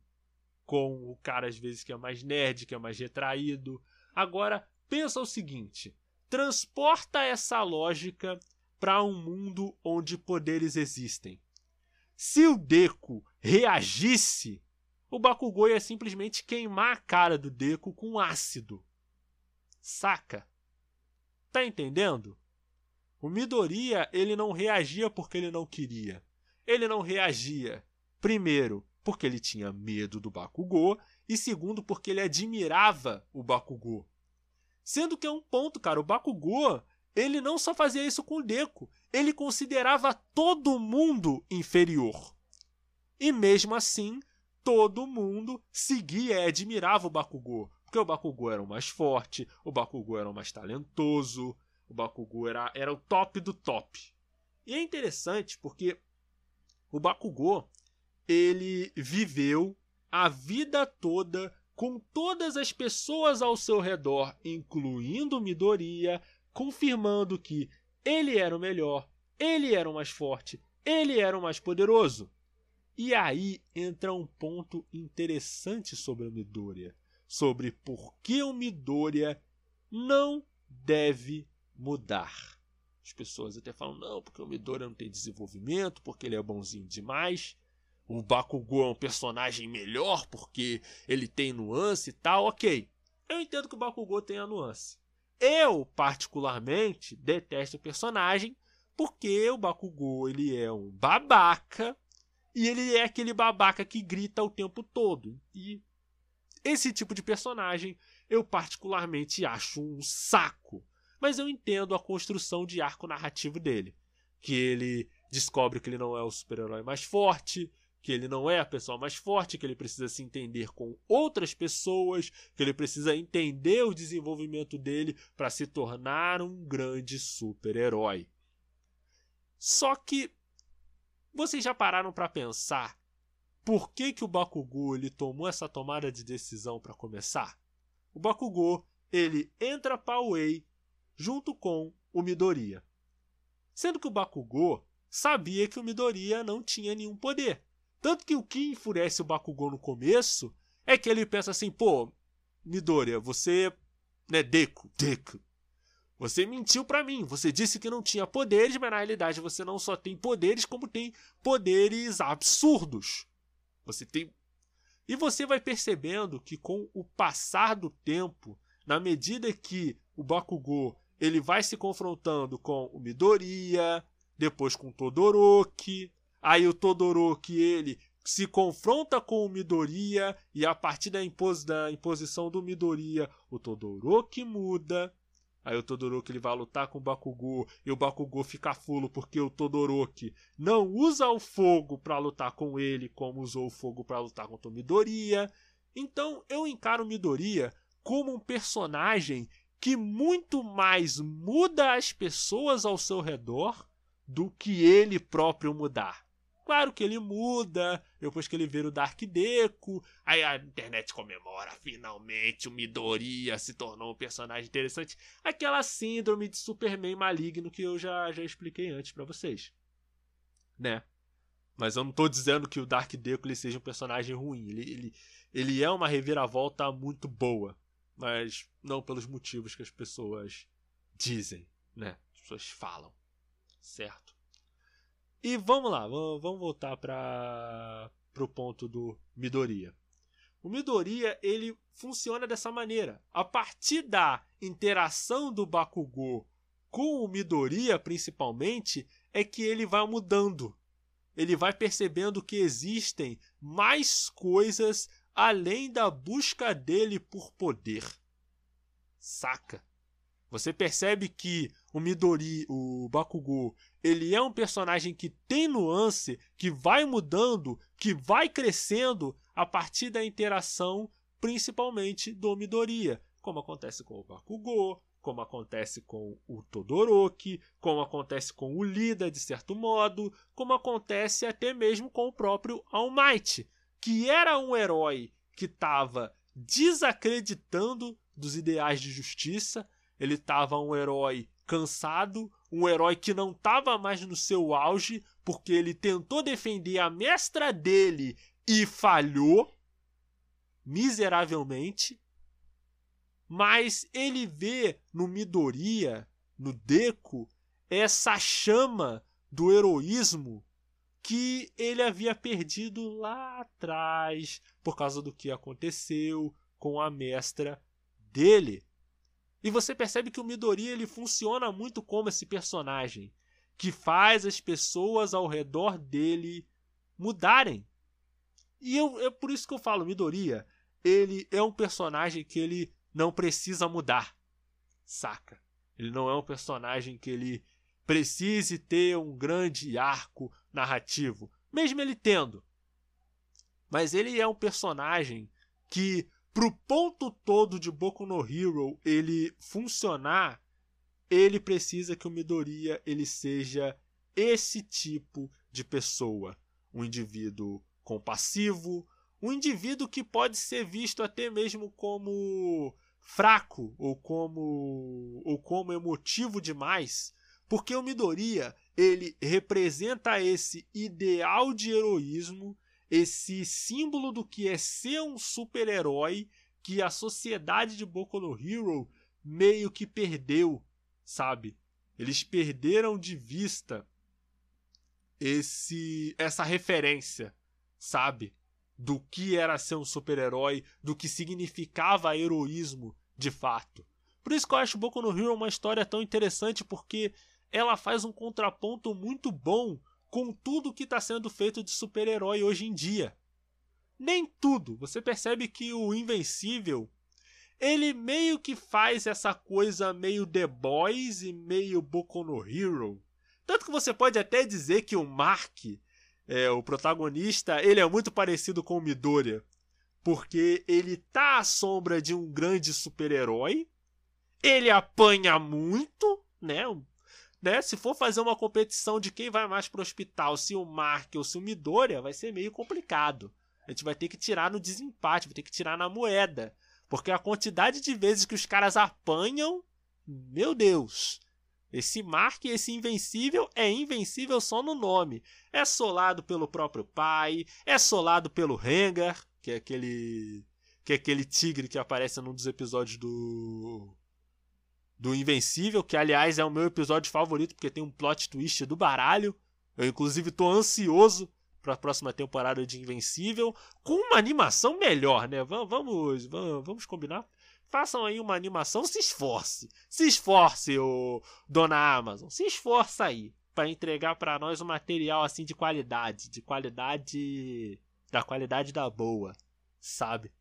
com o cara às vezes que é mais nerd, que é mais retraído. Agora, pensa o seguinte: transporta essa lógica para um mundo onde poderes existem. Se o Deco reagisse o Bakugou ia simplesmente queimar a cara do Deku com ácido. Saca? Tá entendendo? O Midoriya, ele não reagia porque ele não queria. Ele não reagia, primeiro, porque ele tinha medo do Bakugou e segundo, porque ele admirava o Bakugou. Sendo que é um ponto, cara, o Bakugou, ele não só fazia isso com o Deku, ele considerava todo mundo inferior. E mesmo assim, todo mundo seguia e admirava o Bakugou. Porque o Bakugou era o mais forte, o Bakugou era o mais talentoso, o Bakugou era, era o top do top. E é interessante porque o Bakugou, ele viveu a vida toda com todas as pessoas ao seu redor, incluindo Midoriya, confirmando que ele era o melhor, ele era o mais forte, ele era o mais poderoso. E aí entra um ponto interessante sobre o Midoriya, sobre por que o Midoriya não deve mudar. As pessoas até falam, não, porque o Midoriya não tem desenvolvimento, porque ele é bonzinho demais. O Bakugou é um personagem melhor porque ele tem nuance e tal, ok. Eu entendo que o Bakugou tem a nuance. Eu, particularmente, detesto o personagem porque o Bakugou ele é um babaca e ele é aquele babaca que grita o tempo todo. E esse tipo de personagem eu particularmente acho um saco. Mas eu entendo a construção de arco narrativo dele. Que ele descobre que ele não é o super-herói mais forte, que ele não é a pessoa mais forte, que ele precisa se entender com outras pessoas, que ele precisa entender o desenvolvimento dele para se tornar um grande super-herói. Só que vocês já pararam para pensar por que, que o Bakugou ele tomou essa tomada de decisão para começar? O Bakugou ele entra para o Wei junto com o Midoriya. Sendo que o Bakugou sabia que o Midoriya não tinha nenhum poder. Tanto que o que enfurece o Bakugou no começo é que ele pensa assim, pô, Midoriya, você... Né, Deku, Deku, você mentiu para mim. Você disse que não tinha poderes, mas na realidade você não só tem poderes, como tem poderes absurdos. Você tem. E você vai percebendo que com o passar do tempo, na medida que o Bakugou ele vai se confrontando com o Midoriya, depois com o Todoroki, aí o Todoroki ele se confronta com o Midoriya e a partir da, impos da imposição do Midoriya, o Todoroki muda. Aí o Todoroki ele vai lutar com o Bakugou e o Bakugou fica fulo porque o Todoroki não usa o fogo para lutar com ele como usou o fogo para lutar com o Midoriya. Então eu encaro o Midoriya como um personagem que muito mais muda as pessoas ao seu redor do que ele próprio mudar. Claro que ele muda, depois que ele vira o Dark Deco, aí a internet comemora, finalmente o Midoriya se tornou um personagem interessante. Aquela síndrome de Superman maligno que eu já, já expliquei antes para vocês. Né? Mas eu não tô dizendo que o Dark Deco ele seja um personagem ruim. Ele, ele, ele é uma reviravolta muito boa. Mas não pelos motivos que as pessoas dizem, né? As pessoas falam. Certo? E vamos lá, vamos voltar para o ponto do Midoriya. O Midoriya ele funciona dessa maneira. A partir da interação do Bakugou com o Midoriya, principalmente, é que ele vai mudando. Ele vai percebendo que existem mais coisas além da busca dele por poder. Saca? Você percebe que o Midori, o Bakugou, ele é um personagem que tem nuance, que vai mudando, que vai crescendo a partir da interação, principalmente do Midoriya, como acontece com o Bakugou, como acontece com o Todoroki, como acontece com o Lida de certo modo, como acontece até mesmo com o próprio All Might, que era um herói que estava desacreditando dos ideais de justiça, ele estava um herói cansado, um herói que não estava mais no seu auge, porque ele tentou defender a mestra dele e falhou miseravelmente. Mas ele vê no Midoriya, no Deku, essa chama do heroísmo que ele havia perdido lá atrás por causa do que aconteceu com a mestra dele. E você percebe que o Midori ele funciona muito como esse personagem que faz as pessoas ao redor dele mudarem. E eu, é por isso que eu falo, Midoriya, ele é um personagem que ele não precisa mudar. Saca? Ele não é um personagem que ele precise ter um grande arco narrativo, mesmo ele tendo. Mas ele é um personagem que pro ponto todo de Boku no Hero ele funcionar, ele precisa que o Midoriya ele seja esse tipo de pessoa, um indivíduo compassivo, um indivíduo que pode ser visto até mesmo como fraco ou como ou como emotivo demais, porque o Midoriya ele representa esse ideal de heroísmo esse símbolo do que é ser um super-herói que a sociedade de Boku no Hero meio que perdeu, sabe? Eles perderam de vista esse essa referência, sabe? Do que era ser um super-herói, do que significava heroísmo de fato. Por isso que eu acho Boku no Hero uma história tão interessante, porque ela faz um contraponto muito bom com tudo que está sendo feito de super-herói hoje em dia. Nem tudo. Você percebe que o Invencível ele meio que faz essa coisa meio The Boys e meio Boku no Hero. Tanto que você pode até dizer que o Mark, é, o protagonista, ele é muito parecido com o Midoriya. Porque ele tá à sombra de um grande super-herói, ele apanha muito, né? Né? Se for fazer uma competição de quem vai mais pro hospital, se o Mark ou se o Midoriya, vai ser meio complicado. A gente vai ter que tirar no desempate, vai ter que tirar na moeda. Porque a quantidade de vezes que os caras apanham, meu Deus. Esse Mark, esse invencível, é invencível só no nome. É solado pelo próprio pai, é solado pelo Rengar, que é aquele que é aquele tigre que aparece num dos episódios do do Invencível, que aliás é o meu episódio favorito porque tem um plot twist do baralho. Eu inclusive tô ansioso para a próxima temporada de Invencível com uma animação melhor, né? Vamos, vamos, vamos combinar. Façam aí uma animação, se esforce. Se esforce, o dona Amazon. Se esforça aí para entregar para nós um material assim de qualidade, de qualidade da qualidade da boa, sabe?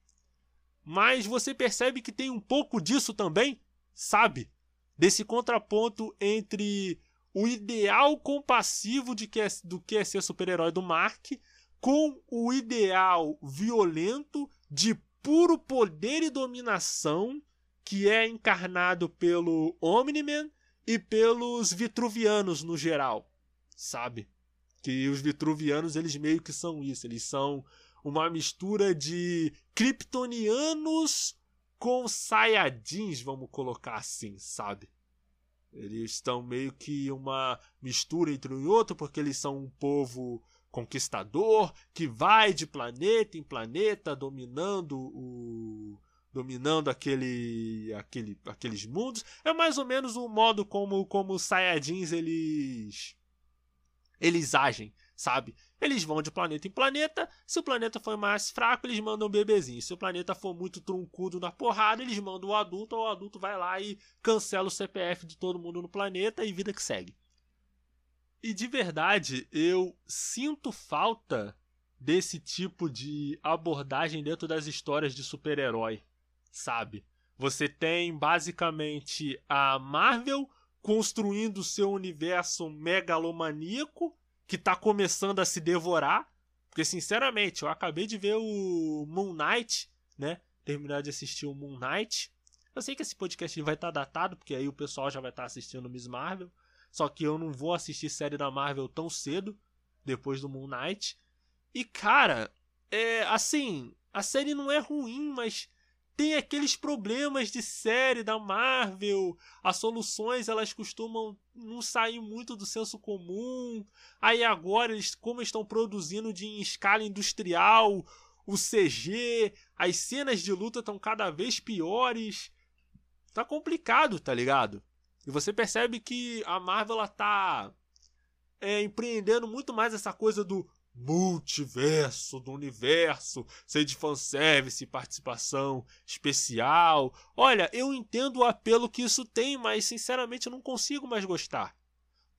Mas você percebe que tem um pouco disso também sabe? Desse contraponto entre o ideal compassivo de que é, do que é ser super-herói do Mark com o ideal violento de puro poder e dominação que é encarnado pelo Omni-Man e pelos Vitruvianos no geral, sabe? Que os Vitruvianos eles meio que são isso, eles são uma mistura de kryptonianos com Saiyajins, vamos colocar assim, sabe? Eles estão meio que uma mistura entre um e outro, porque eles são um povo conquistador que vai de planeta em planeta dominando o dominando aquele, aquele aqueles mundos. É mais ou menos o modo como como os Saiyajins eles eles agem, sabe? Eles vão de planeta em planeta. Se o planeta for mais fraco, eles mandam um bebezinho. Se o planeta for muito truncudo na porrada, eles mandam o adulto. O adulto vai lá e cancela o CPF de todo mundo no planeta e vida que segue. E de verdade, eu sinto falta desse tipo de abordagem dentro das histórias de super-herói, sabe? Você tem basicamente a Marvel construindo seu universo megalomaníaco que tá começando a se devorar. Porque, sinceramente, eu acabei de ver o Moon Knight, né? Terminar de assistir o Moon Knight. Eu sei que esse podcast vai estar tá datado, porque aí o pessoal já vai estar tá assistindo Miss Marvel. Só que eu não vou assistir série da Marvel tão cedo, depois do Moon Knight. E, cara, é assim, a série não é ruim, mas tem aqueles problemas de série da Marvel, as soluções elas costumam não sair muito do senso comum. Aí agora eles como estão produzindo de em escala industrial, o CG, as cenas de luta estão cada vez piores. Tá complicado, tá ligado? E você percebe que a Marvel ela tá é, empreendendo muito mais essa coisa do multiverso, do universo, seja de fanservice, participação especial. Olha, eu entendo o apelo que isso tem, mas sinceramente eu não consigo mais gostar.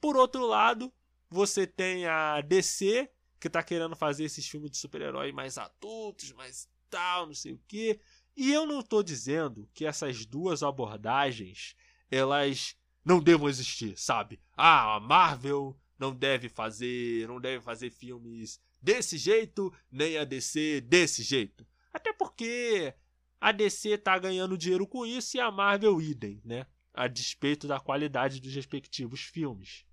Por outro lado, você tem a DC, que tá querendo fazer esses filmes de super-herói mais adultos, mais tal, não sei o quê. E eu não tô dizendo que essas duas abordagens, elas não devam existir, sabe? Ah, a Marvel não deve fazer, não deve fazer filmes desse jeito, nem a DC desse jeito. Até porque a DC tá ganhando dinheiro com isso e a Marvel idem, né? A despeito da qualidade dos respectivos filmes.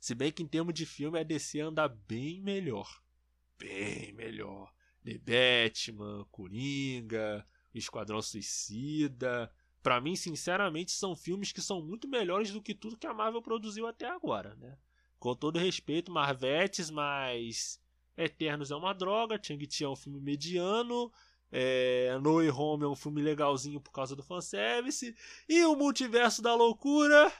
Se bem que em termos de filme a DC anda bem melhor. Bem melhor. The Batman, Coringa, Esquadrão Suicida. Para mim, sinceramente, são filmes que são muito melhores do que tudo que a Marvel produziu até agora, né? Com todo respeito, Marvetes, mas Eternos é uma droga, Chang-Chi é um filme mediano, é, Home é um filme legalzinho por causa do fanservice, e o Multiverso da Loucura...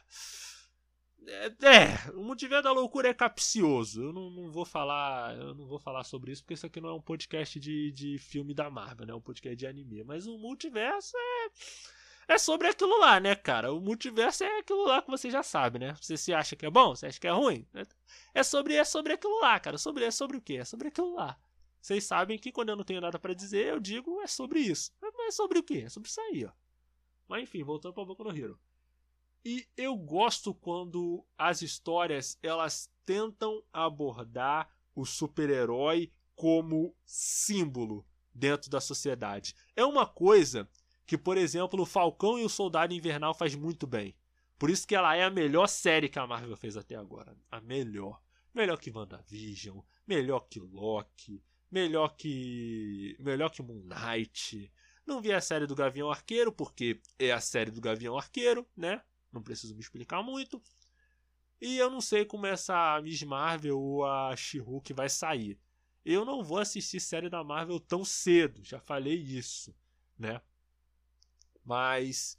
É, é, o multiverso da loucura é capcioso. Eu não, não, vou falar, eu não vou falar sobre isso porque isso aqui não é um podcast de, de filme da Marvel, né? É um podcast de anime. Mas o multiverso é é sobre aquilo lá, né, cara? O multiverso é aquilo lá que você já sabe, né? Você se acha que é bom, você acha que é ruim. É sobre, é sobre aquilo lá, cara. Sobre, é sobre o quê? É sobre aquilo lá. Vocês sabem que quando eu não tenho nada para dizer, eu digo é sobre isso. Mas é sobre o quê? É sobre isso aí, ó. Mas enfim, voltando pra Boku no Hero. E eu gosto quando as histórias elas tentam abordar o super-herói como símbolo dentro da sociedade. É uma coisa que, por exemplo, o Falcão e o Soldado Invernal faz muito bem. Por isso que ela é a melhor série que a Marvel fez até agora. A melhor. Melhor que WandaVision, melhor que Loki, melhor que. melhor que Moon Knight. Não vi a série do Gavião Arqueiro, porque é a série do Gavião Arqueiro, né? Não preciso me explicar muito. E eu não sei como essa Miss Marvel ou a She-Hulk vai sair. Eu não vou assistir série da Marvel tão cedo, já falei isso, né? Mas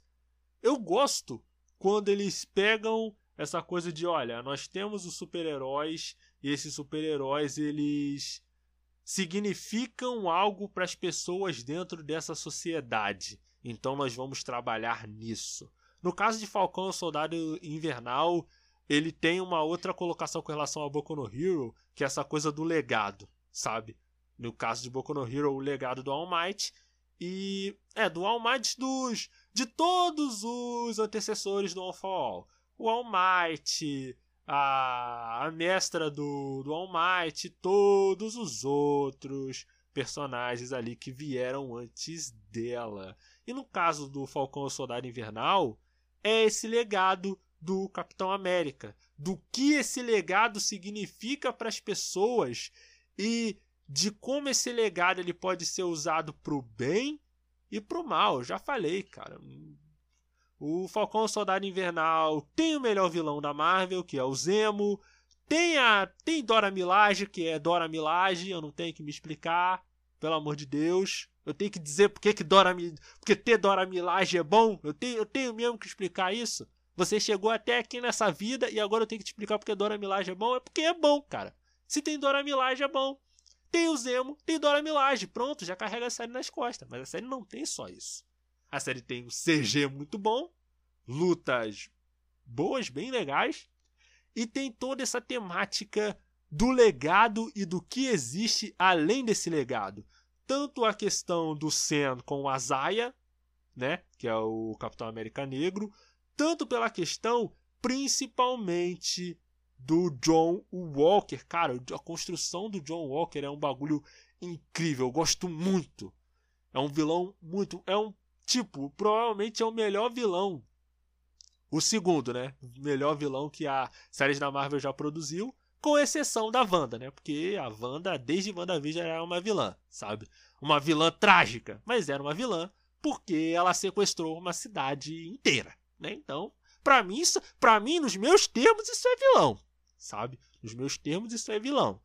eu gosto quando eles pegam essa coisa de, olha, nós temos os super-heróis e esses super-heróis eles significam algo para as pessoas dentro dessa sociedade. Então nós vamos trabalhar nisso. No caso de Falcão, Soldado Invernal, ele tem uma outra colocação com relação a Boku no Hero, que é essa coisa do legado, sabe? No caso de Boku no Hero, o legado do All Might, e é do All Might dos de todos os antecessores do All for All. O All Might, a, a mestra do, do All Might, todos os outros personagens ali que vieram antes dela. E no caso do Falcão Soldado Invernal, é esse legado do Capitão América, do que esse legado significa para as pessoas e de como esse legado ele pode ser usado pro bem e pro mal. Já falei, cara. O Falcão Soldado Invernal tem o melhor vilão da Marvel, que é o Zemo. Tem a tem Dora Milaje, que é Dora Milaje, eu não tenho que me explicar, pelo amor de Deus. Eu tenho que dizer porque que Dora porque ter Dora Milaje é bom. Eu tenho, eu tenho mesmo que explicar isso. Você chegou até aqui nessa vida e agora eu tenho que te explicar porque Dora Milaje é bom. É porque é bom, cara. Se tem Dora Milaje é bom. Tem o Zemo, tem Dora Milaje. Pronto, já carrega a série nas costas. Mas a série não tem só isso. A série tem um CG muito bom, lutas boas, bem legais, e tem toda essa temática do legado e do que existe além desse legado. Tanto a questão do Sam com o Azaia, né, que é o Capitão América Negro, tanto pela questão principalmente do John Walker. Cara, a construção do John Walker é um bagulho incrível. Eu gosto muito. É um vilão muito. É um tipo, provavelmente é o melhor vilão. O segundo, né? Melhor vilão que a série da Marvel já produziu. Com exceção da Wanda, né? Porque a Wanda, desde WandaVision, era uma vilã, sabe? Uma vilã trágica. Mas era uma vilã porque ela sequestrou uma cidade inteira, né? Então, para mim, para mim, nos meus termos, isso é vilão sabe? Nos meus termos, isso é vilão.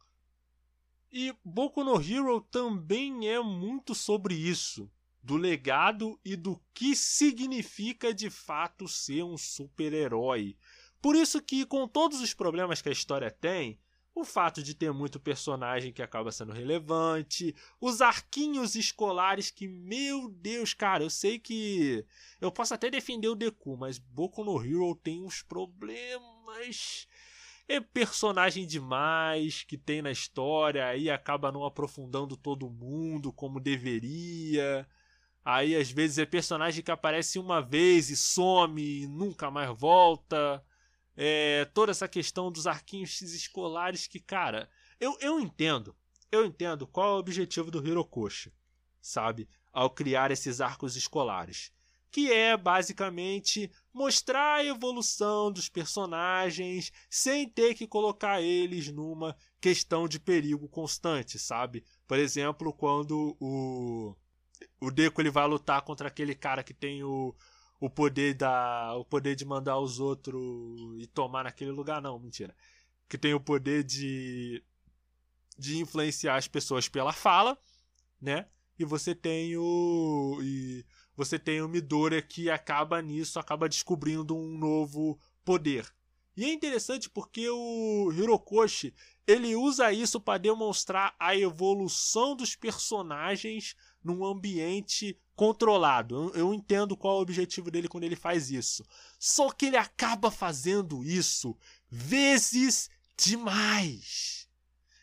E Boku no Hero também é muito sobre isso, do legado e do que significa de fato ser um super-herói. Por isso que, com todos os problemas que a história tem, o fato de ter muito personagem que acaba sendo relevante, os arquinhos escolares que, meu Deus, cara, eu sei que eu posso até defender o Deku, mas Boku no Hero tem uns problemas. É personagem demais que tem na história, aí acaba não aprofundando todo mundo como deveria. Aí às vezes é personagem que aparece uma vez e some e nunca mais volta é, toda essa questão dos arquinhos escolares que, cara, eu, eu entendo. Eu entendo qual é o objetivo do Hirokoshi, sabe? Ao criar esses arcos escolares. Que é basicamente mostrar a evolução dos personagens sem ter que colocar eles numa questão de perigo constante, sabe? Por exemplo, quando o, o Deco ele vai lutar contra aquele cara que tem o, o poder da o poder de mandar os outros e tomar naquele lugar não, mentira. Que tem o poder de de influenciar as pessoas pela fala, né? E você tem o e você tem o Midoriya que acaba nisso, acaba descobrindo um novo poder. E é interessante porque o Hirokoshi, ele usa isso para demonstrar a evolução dos personagens num ambiente controlado. Eu, entendo qual é o objetivo dele quando ele faz isso. Só que ele acaba fazendo isso vezes demais.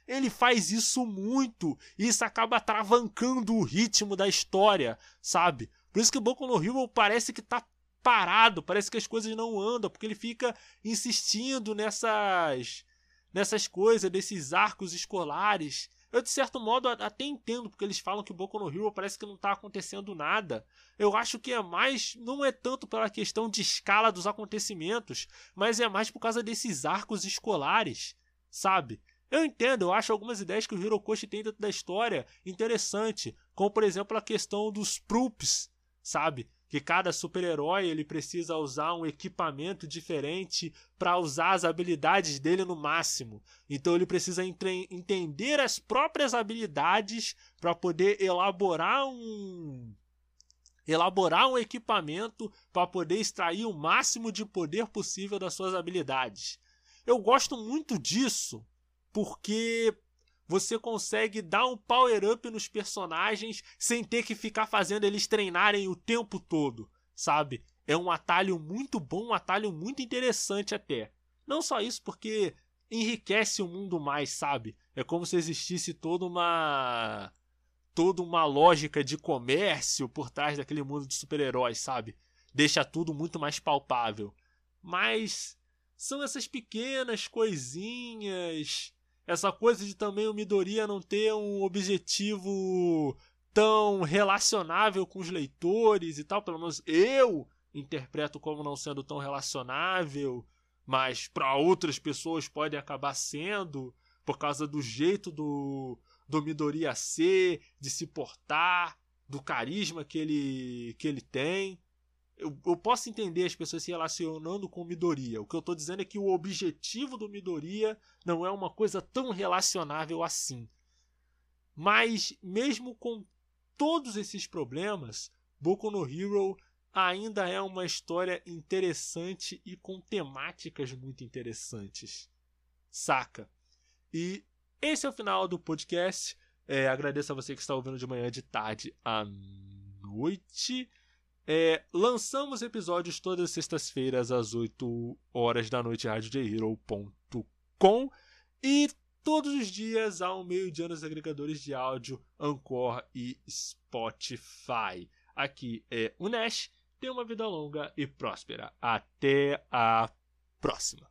Ele faz isso muito e isso acaba travancando o ritmo da história, sabe? Por isso que o Boku no Hero parece que tá parado, parece que as coisas não andam, porque ele fica insistindo nessas nessas coisas, desses arcos escolares eu, de certo modo, até entendo, porque eles falam que Boku no Hero parece que não tá acontecendo nada. Eu acho que é mais. Não é tanto pela questão de escala dos acontecimentos, mas é mais por causa desses arcos escolares, sabe? Eu entendo, eu acho algumas ideias que o Hirokoshi tem dentro da história interessante, como por exemplo a questão dos Proops, sabe? que cada super-herói ele precisa usar um equipamento diferente para usar as habilidades dele no máximo. Então ele precisa entender as próprias habilidades para poder elaborar um elaborar um equipamento para poder extrair o máximo de poder possível das suas habilidades. Eu gosto muito disso porque você consegue dar um power up nos personagens sem ter que ficar fazendo eles treinarem o tempo todo, sabe? É um atalho muito bom, um atalho muito interessante até. Não só isso, porque enriquece o mundo mais, sabe? É como se existisse toda uma toda uma lógica de comércio por trás daquele mundo de super-heróis, sabe? Deixa tudo muito mais palpável. Mas são essas pequenas coisinhas essa coisa de também o Midoriya não ter um objetivo tão relacionável com os leitores e tal, pelo menos eu interpreto como não sendo tão relacionável, mas para outras pessoas pode acabar sendo por causa do jeito do do Midoriya ser, de se portar, do carisma que ele que ele tem eu, eu, posso entender as pessoas se relacionando com Midoriya. O que eu estou dizendo é que o objetivo do Midoriya não é uma coisa tão relacionável assim. Mas, mesmo com todos esses problemas, Boku no Hero ainda é uma história interessante e com temáticas muito interessantes. Saca? E esse é o final do podcast. É, agradeço a você que está ouvindo de manhã, de tarde à noite. É, lançamos episódios todas as sextas-feiras às 8 horas da noite, radiojhero.com e todos os dias ao meio-dia nos agregadores de áudio Anchor e Spotify. Aqui é o Nash. Tenha uma vida longa e próspera. Até a próxima.